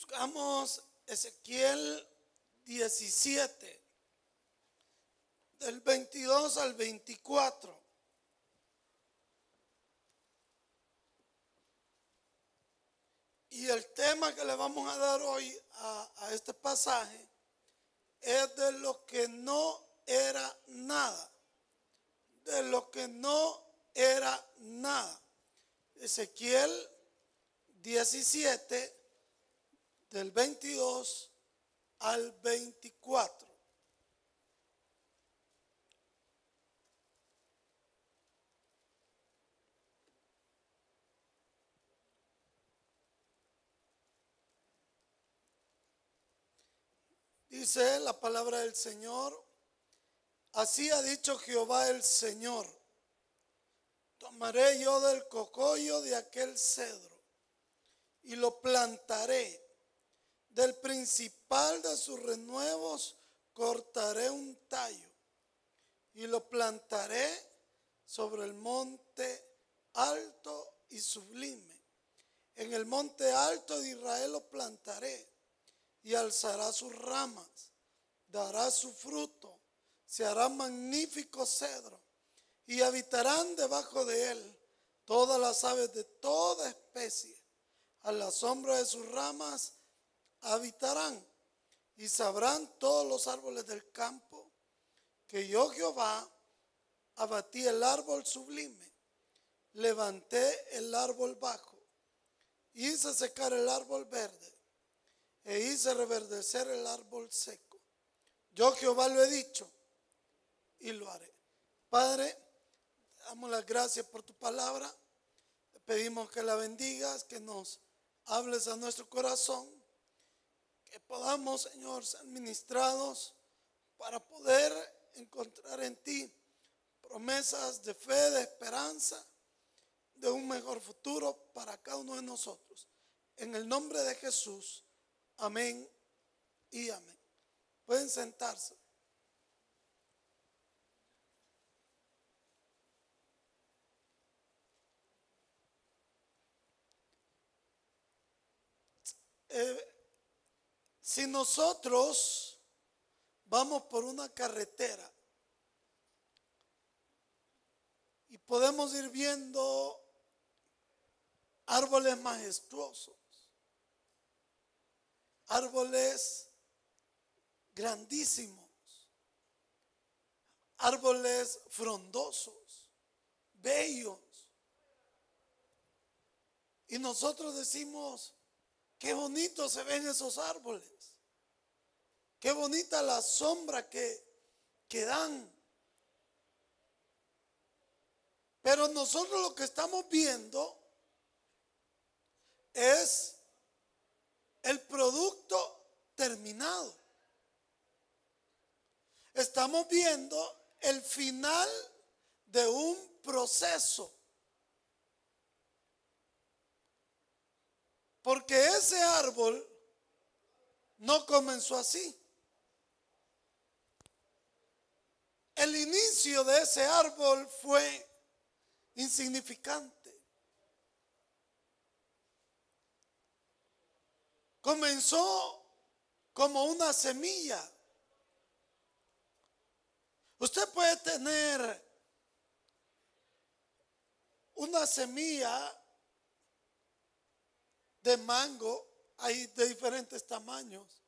Buscamos Ezequiel 17, del 22 al 24. Y el tema que le vamos a dar hoy a, a este pasaje es de lo que no era nada. De lo que no era nada. Ezequiel 17, del 22 al 24. Dice la palabra del Señor, así ha dicho Jehová el Señor, tomaré yo del cocollo de aquel cedro y lo plantaré, del principal de sus renuevos cortaré un tallo y lo plantaré sobre el monte alto y sublime. En el monte alto de Israel lo plantaré y alzará sus ramas, dará su fruto, se hará magnífico cedro y habitarán debajo de él todas las aves de toda especie. A la sombra de sus ramas habitarán y sabrán todos los árboles del campo que yo Jehová abatí el árbol sublime, levanté el árbol bajo, hice secar el árbol verde e hice reverdecer el árbol seco. Yo Jehová lo he dicho y lo haré. Padre, damos las gracias por tu palabra. Pedimos que la bendigas, que nos hables a nuestro corazón, que podamos, Señor, ser ministrados para poder encontrar en ti promesas de fe, de esperanza, de un mejor futuro para cada uno de nosotros. En el nombre de Jesús. Amén y amén. Pueden sentarse. Eh, si nosotros vamos por una carretera y podemos ir viendo árboles majestuosos, árboles grandísimos, árboles frondosos, bellos. Y nosotros decimos, qué bonito se ven esos árboles, qué bonita la sombra que, que dan. Pero nosotros lo que estamos viendo es el producto terminado. Estamos viendo el final de un proceso. Porque ese árbol no comenzó así. El inicio de ese árbol fue insignificante. comenzó como una semilla. Usted puede tener una semilla de mango, hay de diferentes tamaños.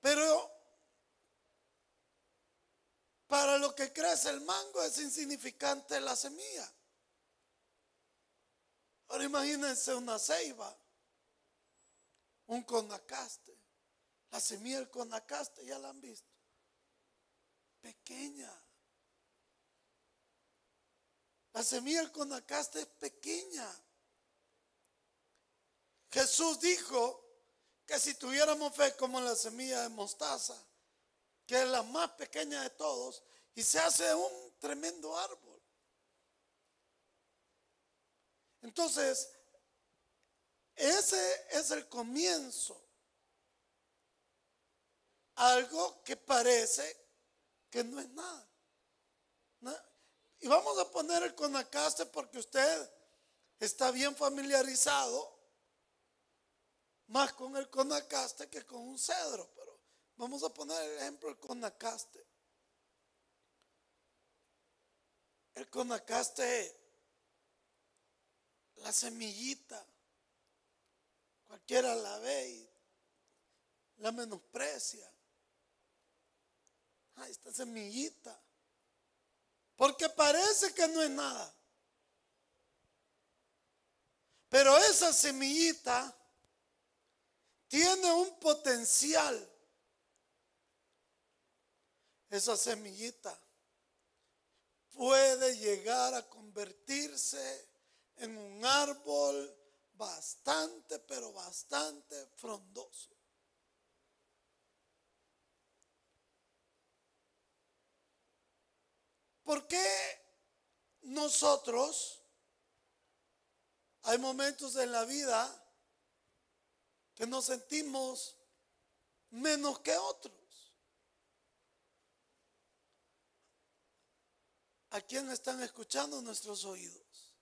Pero para lo que crece el mango es insignificante la semilla. Ahora imagínense una ceiba un conacaste. La semilla del conacaste ya la han visto. Pequeña. La semilla del conacaste es pequeña. Jesús dijo que si tuviéramos fe como la semilla de mostaza, que es la más pequeña de todos, y se hace un tremendo árbol. Entonces, ese es el comienzo. Algo que parece que no es nada. Y vamos a poner el conacaste porque usted está bien familiarizado más con el conacaste que con un cedro, pero vamos a poner el ejemplo del conacaste. El conacaste, la semillita, cualquiera la ve y la menosprecia. Ah, esta semillita. Porque parece que no es nada. Pero esa semillita tiene un potencial. Esa semillita puede llegar a convertirse en un árbol bastante, pero bastante frondoso. ¿Por qué nosotros hay momentos en la vida que nos sentimos menos que otros. ¿A quién están escuchando nuestros oídos?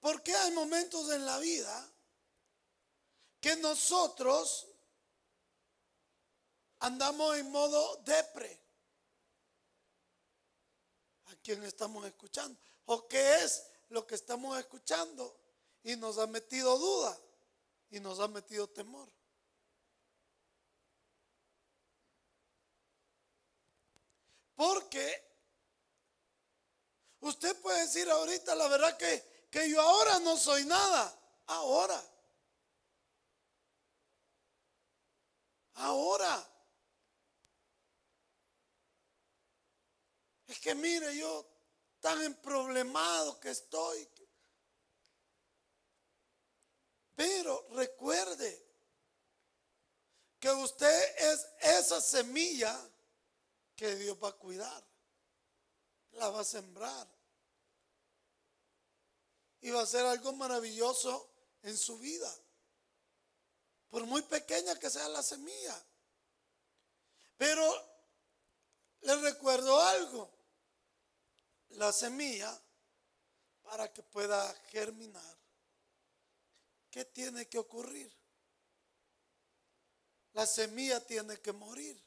¿Por qué hay momentos en la vida que nosotros andamos en modo depre? ¿A quién estamos escuchando? ¿O qué es lo que estamos escuchando? Y nos ha metido duda y nos ha metido temor. Porque usted puede decir ahorita la verdad que, que yo ahora no soy nada. Ahora. Ahora. Es que mire, yo tan emproblemado que estoy, pero recuerde que usted es esa semilla que Dios va a cuidar. La va a sembrar. Y va a ser algo maravilloso en su vida. Por muy pequeña que sea la semilla. Pero le recuerdo algo. La semilla, para que pueda germinar, ¿qué tiene que ocurrir? La semilla tiene que morir.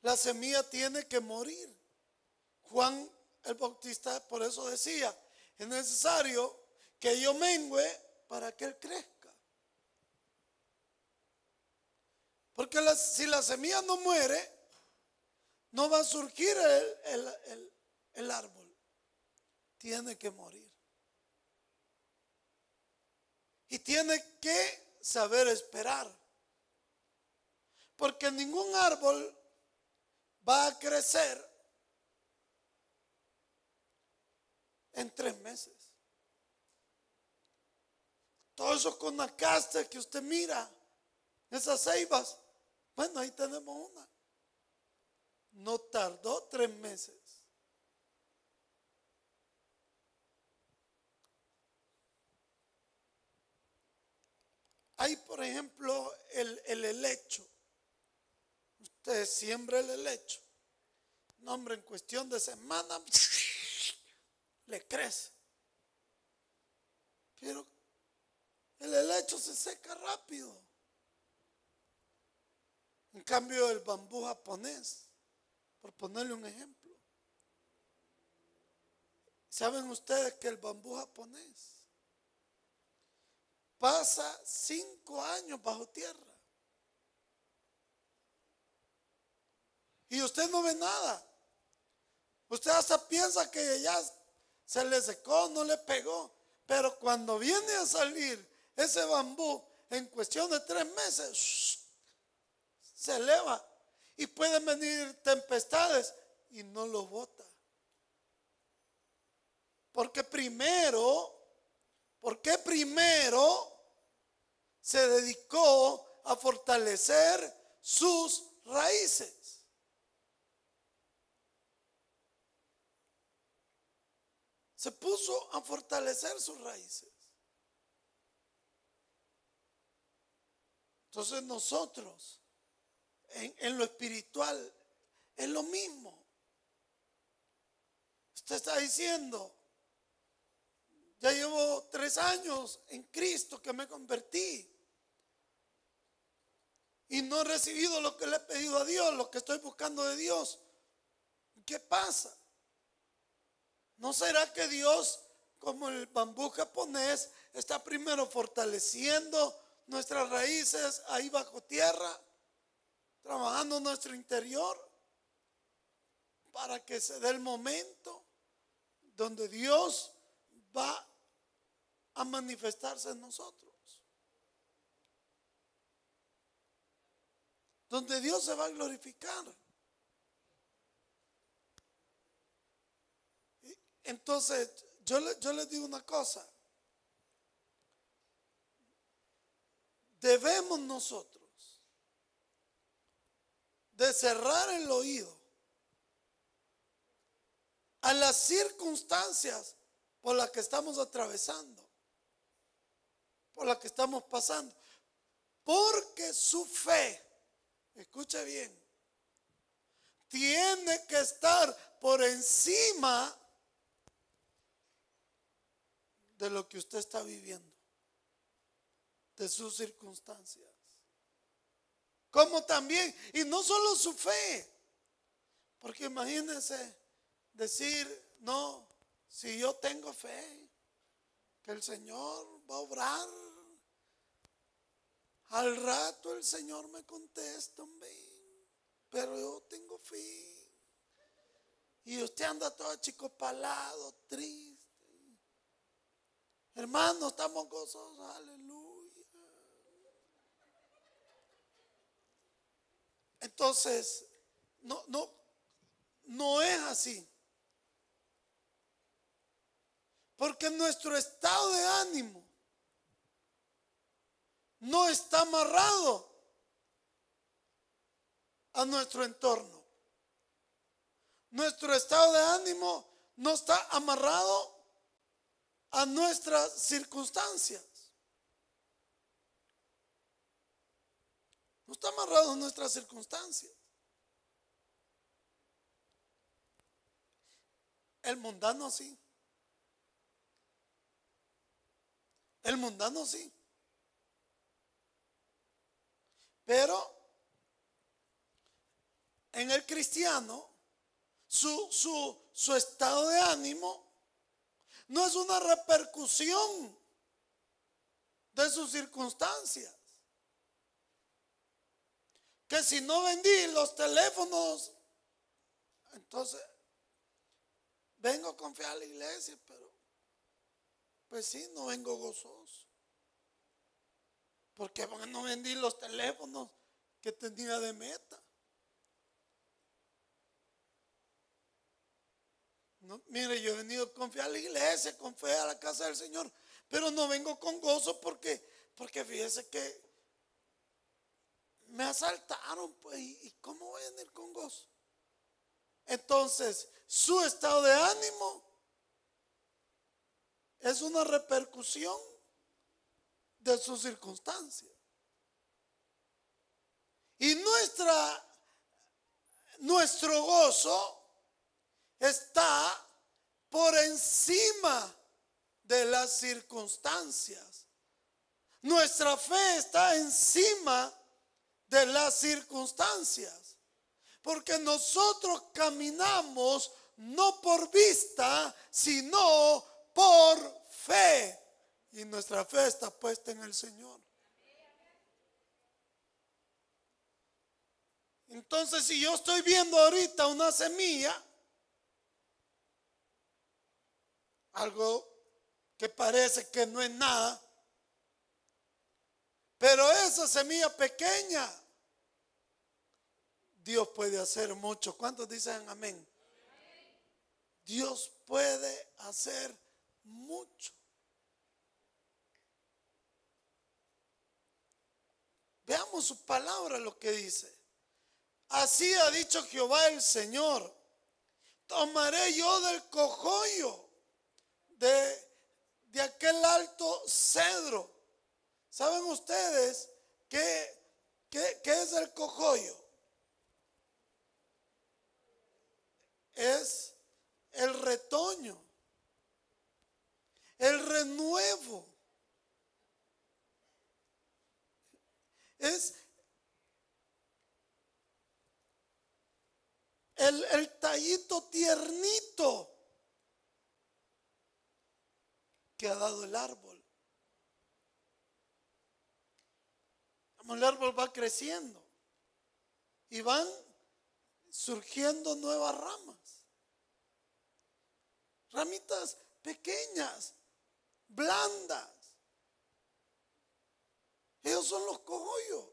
La semilla tiene que morir. Juan el Bautista por eso decía, es necesario que yo mengüe para que él crezca. Porque si la semilla no muere, no va a surgir el, el árbol tiene que morir. Y tiene que saber esperar. Porque ningún árbol va a crecer en tres meses. Todo eso con la casta que usted mira, esas ceibas, bueno, ahí tenemos una. No tardó tres meses. Hay, por ejemplo, el, el helecho. Usted siembra el helecho. No, hombre, en cuestión de semana le crece. Pero el helecho se seca rápido. En cambio, el bambú japonés, por ponerle un ejemplo. ¿Saben ustedes que el bambú japonés pasa cinco años bajo tierra. Y usted no ve nada. Usted hasta piensa que ya se le secó, no le pegó. Pero cuando viene a salir ese bambú en cuestión de tres meses, se eleva. Y pueden venir tempestades y no lo bota. Porque primero porque primero se dedicó a fortalecer sus raíces. Se puso a fortalecer sus raíces. Entonces nosotros, en, lo espiritual, es lo mismo. Usted está diciendo, ya llevo tres años en Cristo que me convertí. Y no he recibido lo que le he pedido a Dios, lo que estoy buscando de Dios. ¿Qué pasa? ¿No será que Dios, como el bambú japonés, está primero fortaleciendo nuestras raíces ahí bajo tierra, trabajando nuestro interior, para que se dé el momento donde Dios va a manifestarse en nosotros. Donde Dios se va a glorificar. Entonces, yo, yo les digo una cosa. Debemos nosotros de cerrar el oído a las circunstancias por las que estamos atravesando, por las que estamos pasando. Porque su fe, escuche bien, tiene que estar por encima de lo que usted está viviendo, de sus circunstancias. Como también, y no solo su fe, porque imagínense decir, no, si yo tengo fe, que el Señor va a obrar, al rato el Señor me contesta, pero yo tengo fe. Y usted anda todo chico palado, triste. Hermano, estamos gozosos, aleluya. Entonces, no, no, no es así. Porque nuestro estado de ánimo no está amarrado a nuestro entorno. Nuestro estado de ánimo no está amarrado a nuestras circunstancias. No está amarrado a nuestras circunstancias. El mundano sí. El mundano sí. Pero en el cristiano, su, su, su estado de ánimo no es una repercusión de sus circunstancias. Que si no vendí los teléfonos, entonces vengo a confiar a la iglesia, pero pues sí, no vengo gozoso. Porque no vendí los teléfonos que tenía de meta. mire, yo he venido con fe a la iglesia, con fe a la casa del Señor, pero no vengo con gozo porque, porque fíjese que me asaltaron, pues, ¿y cómo voy a venir con gozo? Entonces, su estado de ánimo es una repercusión de sus circunstancias. Y nuestra, nuestro gozo está por encima de las circunstancias. Nuestra fe está encima de las circunstancias. Porque nosotros caminamos no por vista, sino por fe. Y nuestra fe está puesta en el Señor. Entonces, si yo estoy viendo ahorita una semilla, algo que parece que no es nada, pero esa semilla pequeña, Dios puede hacer mucho. ¿Cuántos dicen amén? Dios puede hacer mucho. Veamos su palabra lo que dice. Así ha dicho Jehová el Señor. Tomaré yo del cogollo de, de aquel alto cedro. ¿Saben ustedes qué, qué, qué es el cogollo? Es el retoño, el renuevo es el, el tallito tiernito que ha dado el árbol. El árbol va creciendo y van surgiendo nuevas ramas. Ramitas pequeñas, blandas. Ellos son los cogollos.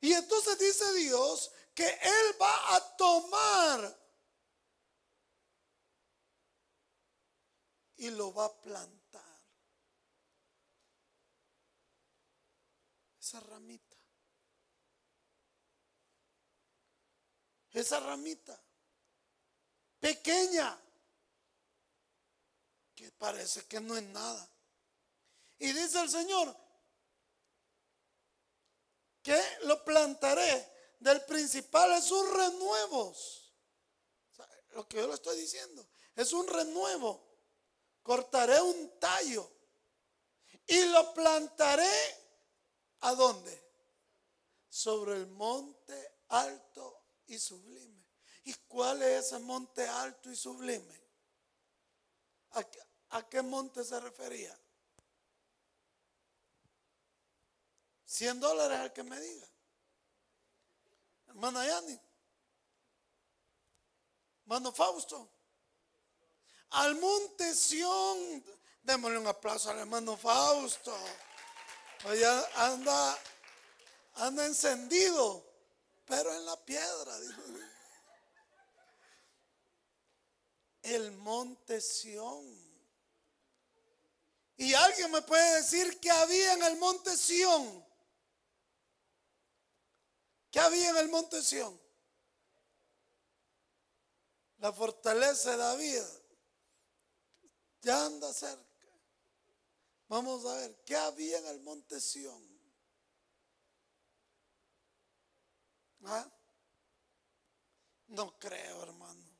Y entonces dice Dios que Él va a tomar y lo va a plantar. Esa ramita. Esa ramita. Pequeña. Que parece que no es nada. Y dice el Señor que lo plantaré del principal es un renuevos. lo que yo le estoy diciendo es un renuevo cortaré un tallo y lo plantaré a dónde? Sobre el monte alto y sublime. ¿Y cuál es ese monte alto y sublime? ¿A, qué monte se refería? 100 dólares al que me diga. Hermana Yani. Hermano Fausto al monte Sión. Démosle un aplauso al hermano Fausto. Oye, anda, anda encendido, pero en la piedra. El monte Sión. Y alguien me puede decir que había en el monte Sión. ¿Qué había en el monte Sión? La fortaleza de David ya anda cerca. Vamos a ver, ¿qué había en el monte Sión? ¿Ah? No creo, hermanos.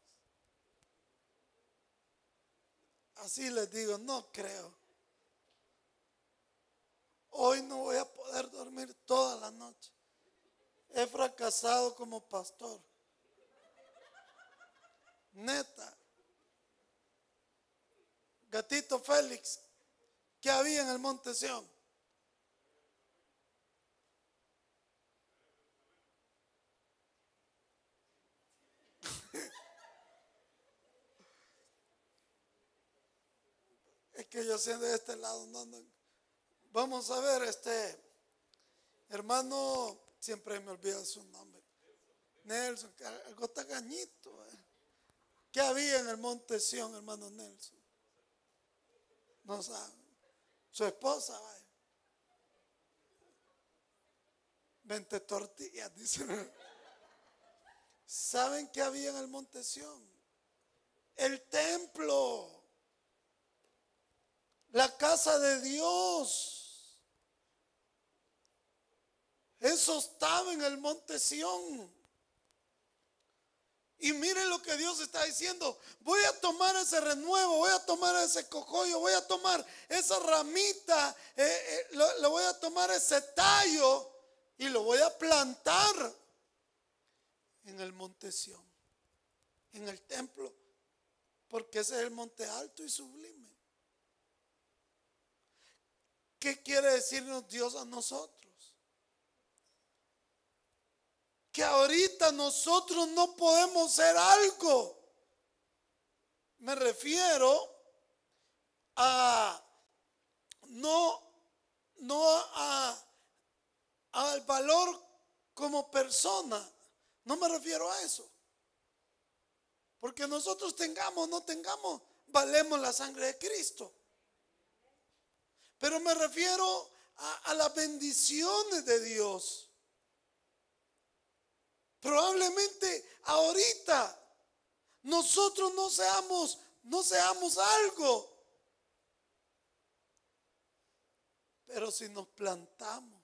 Así les digo, no creo. Hoy no voy a poder dormir toda la noche. He fracasado como pastor. Neta. Gatito Félix, ¿qué había en el monte Sión? es que yo sé de este lado, no, Vamos a ver, este hermano, siempre me olvida su nombre. Nelson, algo está gañito. Eh. ¿Qué había en el monte Sión, hermano Nelson? No sabe. Su esposa, vaya. 20 tortillas, dice. ¿Saben qué había en el monte Sión? El templo. La casa de Dios. Eso estaba en el monte Sión. Y miren lo que Dios está diciendo. Voy a tomar ese renuevo, voy a tomar ese cojollo, voy a tomar esa ramita, eh, eh, lo, voy a tomar ese tallo y lo voy a plantar en el monte Sión, en el templo, porque ese es el monte alto y sublime. ¿Qué quiere decirnos Dios a nosotros? Que ahorita nosotros no podemos ser algo. Me refiero a no, no a, al valor como persona. No me refiero a eso. Porque nosotros tengamos, no tengamos, valemos la sangre de Cristo. Pero me refiero a, a las bendiciones de Dios. Probablemente ahorita nosotros no seamos, no seamos algo. Pero si nos plantamos,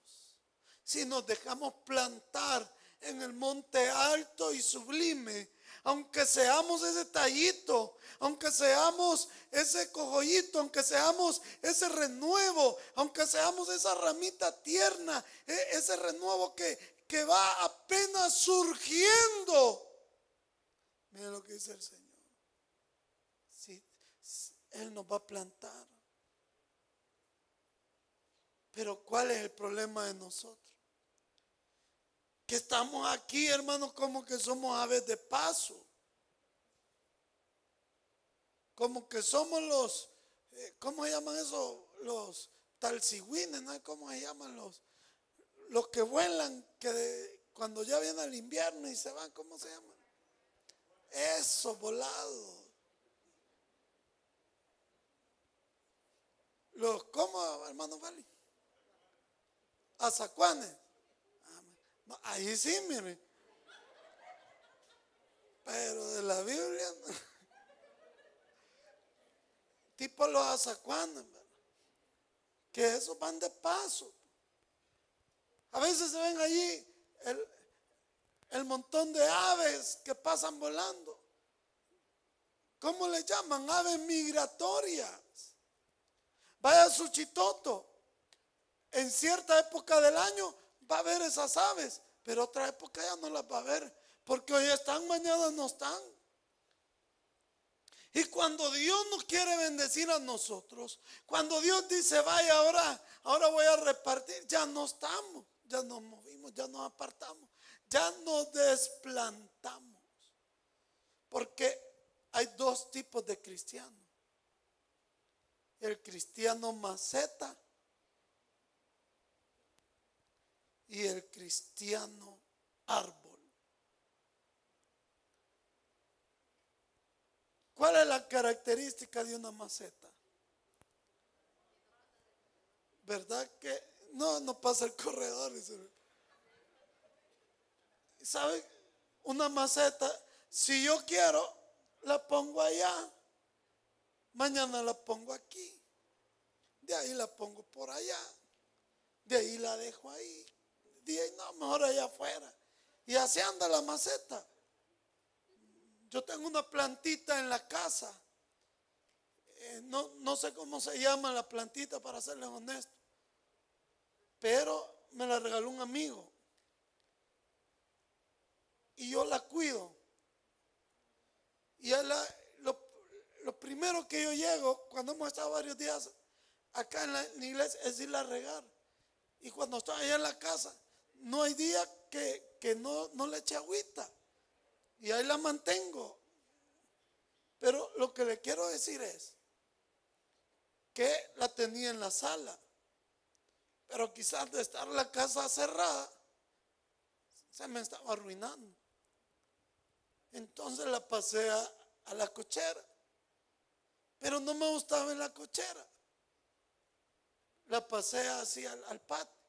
si nos dejamos plantar en el monte alto y sublime, aunque seamos ese tallito, aunque seamos ese cojollito, aunque seamos ese renuevo, aunque seamos esa ramita tierna, e-, ese renuevo que, que va apenas surgiendo Miren lo que dice el Señor. Si, él nos va a plantar. Pero ¿cuál es el problema de nosotros? Que estamos aquí, hermanos, como que somos aves de paso. Como que somos los, eh, ¿cómo se llaman eso? Los talcigüines, ¿no? ¿Cómo se llaman los? Los que vuelan, que cuando ya viene el invierno y se van, ¿cómo se llaman? Eso, volado. Los, ¿cómo, hermano Vali? Azacuanes. ahí sí, mire. Pero de la Biblia, tipo los azacuanes, que esos van de paso. A veces se ven allí el, montón de aves que pasan volando. ¿Cómo le llaman? Aves migratorias. Vaya a Suchitoto. En cierta época del año va a ver esas aves, pero otra época ya no las va a ver, porque hoy están, mañana no están. Y cuando Dios nos quiere bendecir a nosotros, cuando Dios dice, vaya ahora, ahora voy a repartir, ya no estamos, ya nos movimos, ya nos apartamos, ya nos desplantamos. Porque hay dos tipos de cristianos. El cristiano maceta y el cristiano árbol. ¿Cuál es la característica de una maceta? ¿Verdad que no, no pasa el corredor? ¿Sabe? Una maceta, si yo quiero, la pongo allá. Mañana la pongo aquí. De ahí la pongo por allá. De ahí la dejo ahí. De ahí no, mejor allá afuera. Y así anda la maceta. Yo tengo una plantita en la casa. Eh, no, no sé cómo se llama la plantita para serles honesto. Pero me la regaló un amigo. Y yo la cuido. Y lo, primero que yo llego, cuando hemos estado varios días acá en la, iglesia, es irla a regar. Y cuando estoy allá en la casa, no hay día que, que no, no le eche agüita. Y ahí la mantengo. Pero lo que le quiero decir es que la tenía en la sala. Pero quizás de estar la casa cerrada, se me estaba arruinando. Entonces la pasé a, la cochera. Pero no me gustaba en la cochera. La pasé así al, al patio.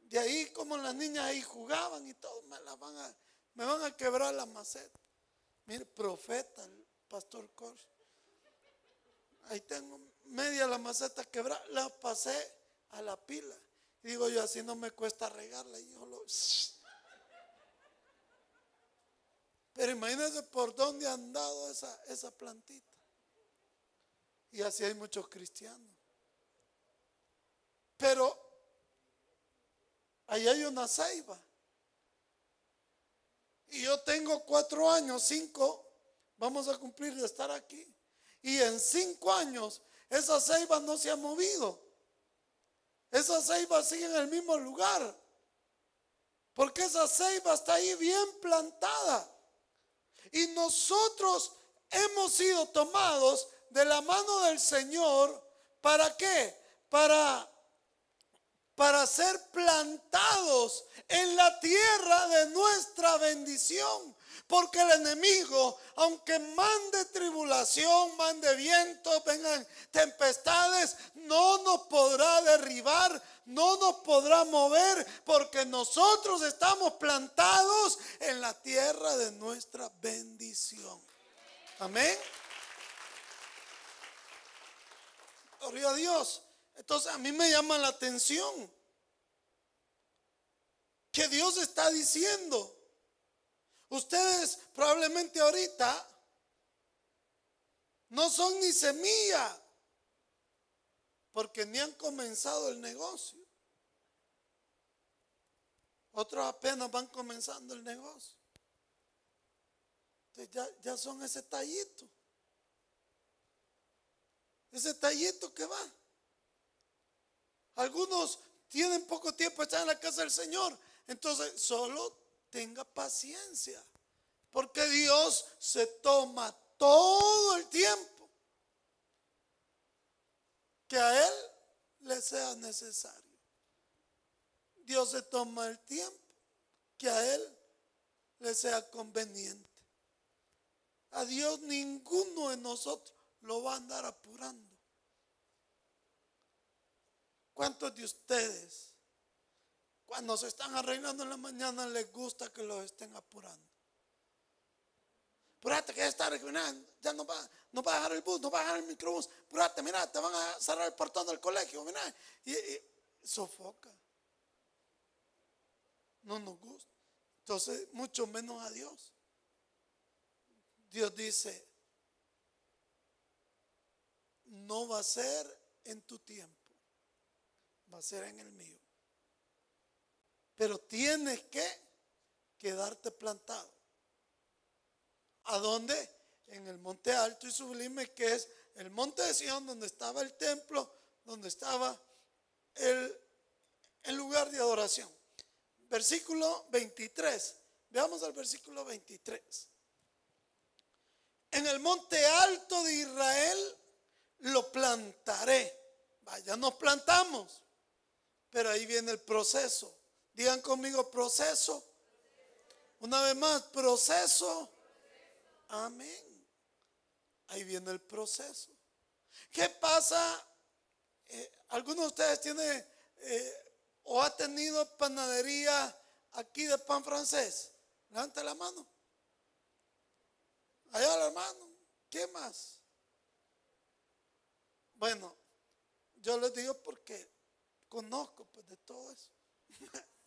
De ahí como las niñas ahí jugaban y todo, me la van a me van a quebrar la maceta. Mire, profeta, el pastor Cor. Ahí tengo media la maceta quebrada. La pasé a la pila. Digo yo, así no me cuesta regarla. Y yo lo... Pero imagínense por dónde han dado esa, esa plantita. Y así hay muchos cristianos. Pero ahí hay una ceiba. Y yo tengo cuatro años, cinco, vamos a cumplir de estar aquí. Y en cinco años esa ceiba no se ha movido. Esa ceiba sigue en el mismo lugar. Porque esa ceiba está ahí bien plantada. Y nosotros hemos sido tomados de la mano del Señor. ¿Para qué? Para para ser plantados en la tierra de nuestra bendición. Porque el enemigo, aunque mande tribulación, mande viento, vengan tempestades, no nos podrá derribar, no nos podrá mover, porque nosotros estamos plantados en la tierra de nuestra bendición. Amén. Gloria a Dios. Entonces a mí me llama la atención que Dios está diciendo, ustedes probablemente ahorita no son ni semilla, porque ni han comenzado el negocio. Otros apenas van comenzando el negocio. Entonces ya, ya son ese tallito. Ese tallito que va. Algunos tienen poco tiempo, están en la casa del Señor. Entonces, solo tenga paciencia. Porque Dios se toma todo el tiempo que a Él le sea necesario. Dios se toma el tiempo que a Él le sea conveniente. A Dios ninguno de nosotros lo va a andar apurando. ¿Cuántos de ustedes, cuando se están arreglando en la mañana, les gusta que los estén apurando? Apurate que ya está ya no va, no va a dejar el bus, no va a dejar el microbús. Apurate, mira, te van a cerrar el portón del colegio, mira. Y, sofoca. No nos gusta. Entonces, mucho menos a Dios. Dios dice, no va a ser en tu tiempo va a ser en el mío. Pero tienes que quedarte plantado. ¿A dónde? En el monte alto y sublime, que es el monte de Sion, donde estaba el templo, donde estaba el, lugar de adoración. Versículo 23. Veamos al versículo 23. En el monte alto de Israel lo plantaré. Vaya, nos plantamos. Pero ahí viene el proceso. Digan conmigo proceso. Una vez más, proceso. Amén. Ahí viene el proceso. ¿Qué pasa? Eh, ¿Alguno de ustedes tiene eh, o ha tenido panadería aquí de pan francés? Levante la mano. Allá la mano. ¿Qué más? Bueno, yo les digo porque conozco pues de todo eso.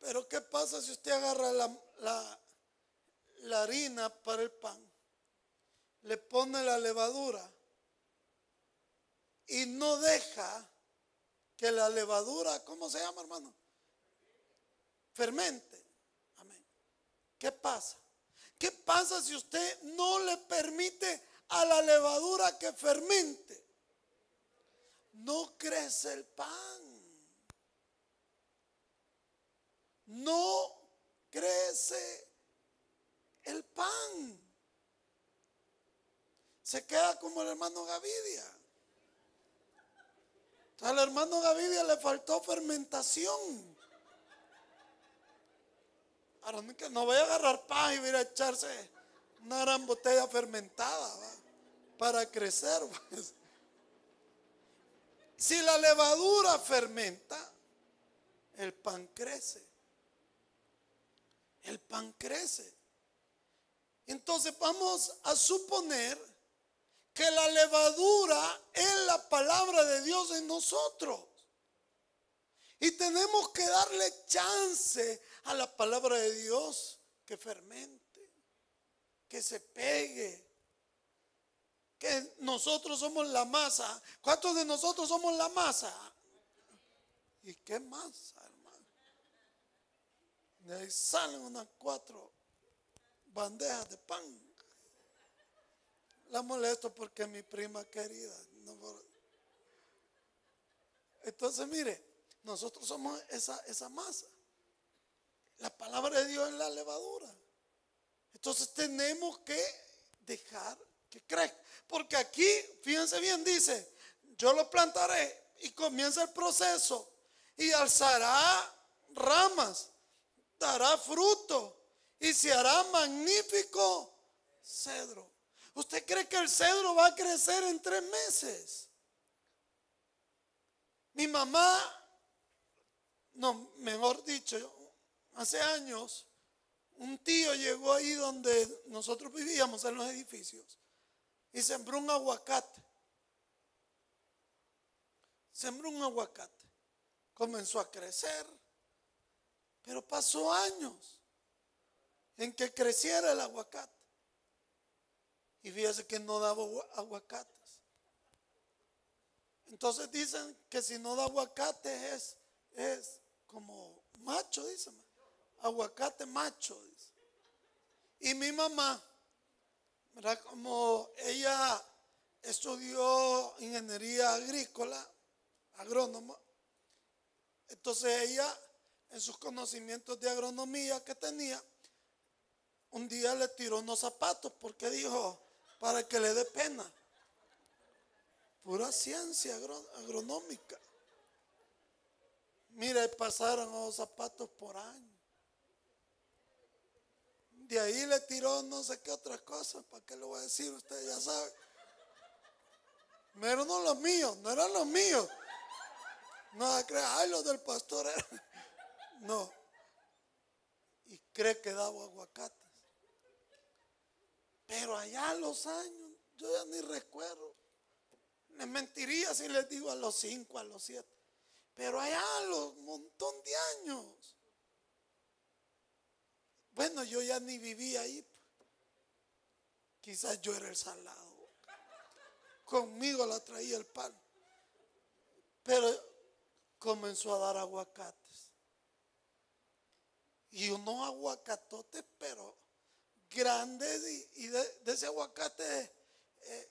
Pero ¿qué pasa si usted agarra la, la, harina para el pan? Le pone la levadura y no deja que la levadura, ¿cómo se llama hermano? Fermente. Amén. ¿Qué pasa? ¿Qué pasa si usted no le permite a la levadura que fermente? no crece el pan. No crece el pan. Se queda como el hermano Gavidia. Al hermano Gavidia le faltó fermentación. Ahora no voy a agarrar pan y voy a echarse una gran botella fermentada para crecer. Pues. Si la levadura fermenta, el pan crece. El pan crece. Entonces vamos a suponer que la levadura es la palabra de Dios en nosotros. Y tenemos que darle chance a la palabra de Dios que fermente, que se pegue, que nosotros somos la masa. ¿Cuántos de nosotros somos la masa? ¿Y qué masa? De ahí salen unas cuatro bandejas de pan. La molesto porque mi prima querida. Entonces, mire, nosotros somos esa, esa masa. La palabra de Dios es la levadura. Entonces tenemos que dejar que crezca. Porque aquí, fíjense bien, dice, yo lo plantaré y comienza el proceso y alzará ramas, dará fruto y se hará magnífico cedro. ¿Usted cree que el cedro va a crecer en tres meses? Mi mamá, no, mejor dicho, hace años, un tío llegó ahí donde nosotros vivíamos en los edificios y sembró un aguacate. Sembró un aguacate. Comenzó a crecer, pero pasó años en que creciera el aguacate. Y fíjese que no daba aguacates. Entonces dicen que si no da aguacate es, es como macho, dicen. Aguacate macho. Y mi mamá, ¿verdad? Como ella estudió ingeniería agrícola, agrónoma, entonces ella, en sus conocimientos de agronomía que tenía, un día le tiró unos zapatos porque dijo, para que le dé pena. Pura ciencia agronómica. Mire, pasaron los zapatos por año. De ahí le tiró no sé qué otra cosa. ¿Para qué le voy a decir? Usted ya sabe. Pero no los míos, no eran los míos. No ay, los del pastor No. Y cree que daba aguacates. Pero allá a los años, yo ya ni recuerdo. Les mentiría si les digo a los cinco, a los siete. Pero allá los montón de años. Bueno, yo ya ni vivía ahí. Quizás yo era el salado. Conmigo la traía el pan. Pero comenzó a dar aguacates. Y unos aguacatotes, pero grandes. Y, de, ese aguacate eh,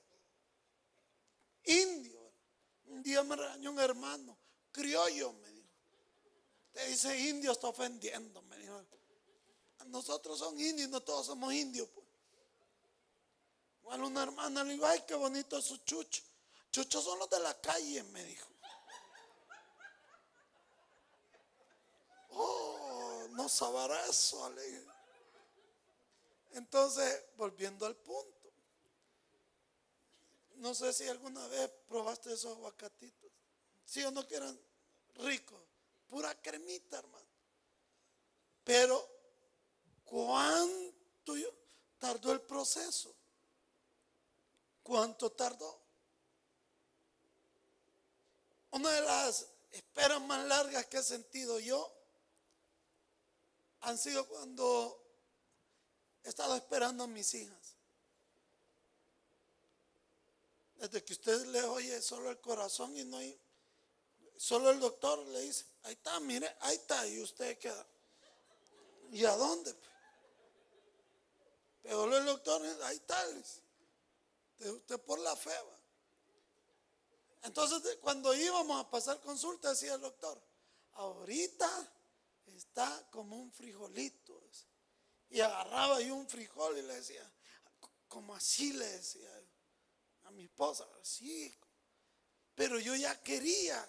indio. Un día me regañó un hermano, criollo, me dijo. Te dice indio, está ofendiendo, me dijo. Nosotros son indios, no todos somos indios. Pues. Bueno, una hermana le dijo, ay, qué bonito es su chucho. Chuchos son los de la calle, me dijo. Oh, no sabrá eso, Entonces, volviendo al punto. No sé si alguna vez probaste esos aguacatitos. Si o no que eran ricos. Pura cremita, hermano. Pero, ¿cuánto tardó el proceso? ¿Cuánto tardó? Una de las esperas más largas que he sentido yo han sido cuando he estado esperando a mis hijas. Desde que usted le oye solo el corazón y no hay, solo el doctor le dice, ahí está, mire, ahí está, y usted queda. ¿Y a dónde? Pero el doctor, ahí está, usted por la fe. Entonces, cuando íbamos a pasar consulta, decía el doctor, ahorita está como un frijolito. Y agarraba yo un frijol y le decía, como así le decía a mi esposa, así. Pero yo ya quería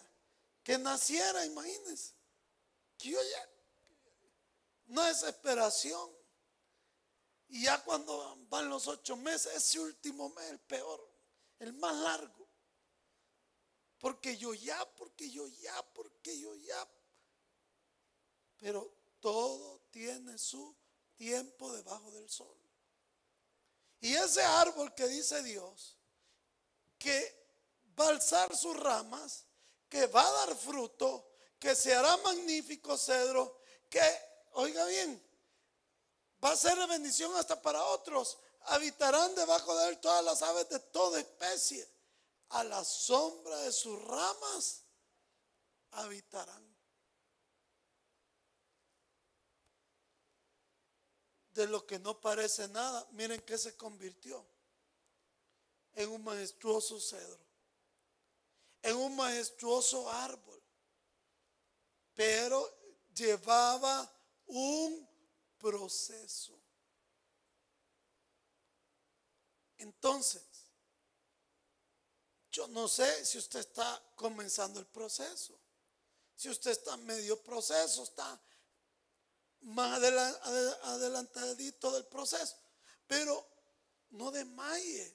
que naciera, imagínense. Que yo ya, una desesperación. Y ya cuando van los ocho meses, ese último mes, el peor, el más largo. Porque yo ya, porque yo ya, porque yo ya. Pero todo tiene su tiempo debajo del sol. Y ese árbol que dice Dios, que va a alzar sus ramas, que va a dar fruto, que se hará magnífico cedro, que, oiga bien, va a ser de bendición hasta para otros. Habitarán debajo de él todas las aves de toda especie. A la sombra de sus ramas habitarán. De lo que no parece nada, miren que se convirtió. En un majestuoso cedro, en un majestuoso árbol, pero llevaba un proceso. Entonces, yo no sé si usted está comenzando el proceso, si usted está en medio proceso, está más adelantadito del proceso, pero no desmaye.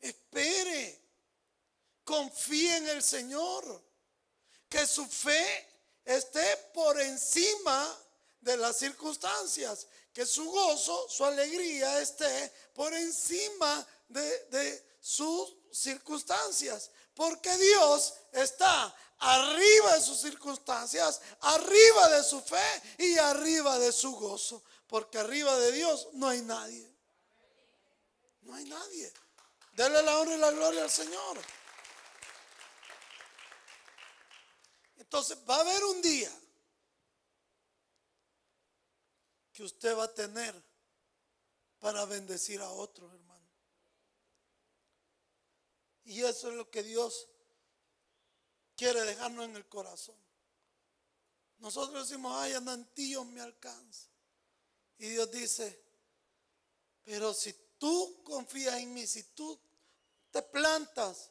Espere. Confíe en el Señor. Que su fe esté por encima de las circunstancias. Que su gozo, su alegría esté por encima de, de sus circunstancias. Porque Dios está arriba de sus circunstancias, arriba de su fe y arriba de su gozo. Porque arriba de Dios no hay nadie. No hay nadie. Dele la honra y la gloria al Señor. Entonces va a haber un día que usted va a tener para bendecir a otros, hermano. Y eso es lo que Dios quiere dejarnos en el corazón. Nosotros decimos, ay, anantillo me alcanza. Y Dios dice, pero si tú confías en mí, si tú te plantas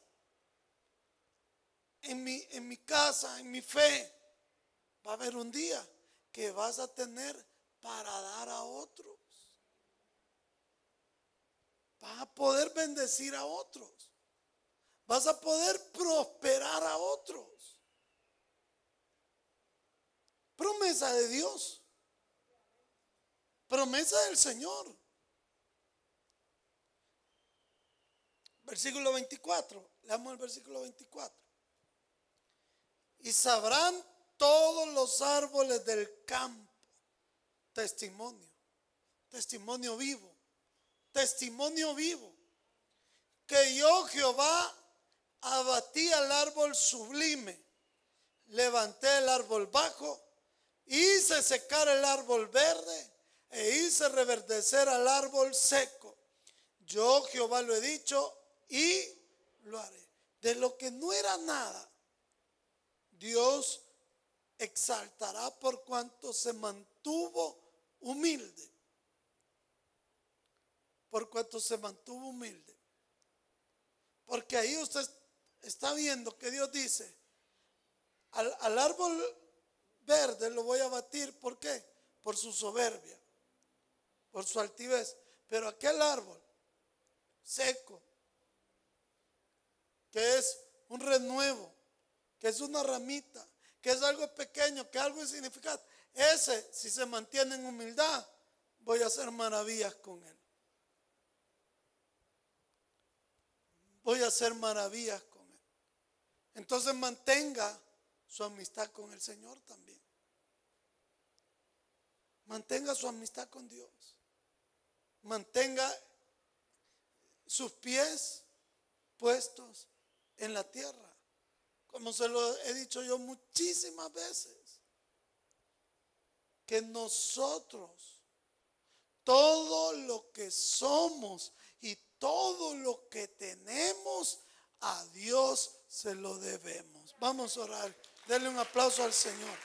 en mi, en mi casa, en mi fe, va a haber un día que vas a tener para dar a otros. Vas a poder bendecir a otros. Vas a poder prosperar a otros. Promesa de Dios. Promesa del Señor. Versículo 24. Leamos el versículo 24. Y sabrán todos los árboles del campo. Testimonio. Testimonio vivo. Testimonio vivo. Que yo Jehová abatí al árbol sublime. Levanté el árbol bajo. Hice secar el árbol verde. E hice reverdecer al árbol seco. Yo Jehová lo he dicho y lo haré. De lo que no era nada, Dios exaltará por cuanto se mantuvo humilde. Por cuanto se mantuvo humilde. Porque ahí usted está viendo que Dios dice, al, al árbol verde lo voy a batir, ¿por qué? Por su soberbia, por su altivez. Pero aquel árbol seco, que es un renuevo, que es una ramita, que es algo pequeño, que algo insignificante. Ese, si se mantiene en humildad, voy a hacer maravillas con él. Voy a hacer maravillas. Entonces mantenga su amistad con el Señor también. Mantenga su amistad con Dios. Mantenga sus pies puestos en la tierra. Como se lo he dicho yo muchísimas veces. Que nosotros, todo lo que somos y todo lo que tenemos, a Dios se lo debemos. Vamos a orar. Denle un aplauso al Señor.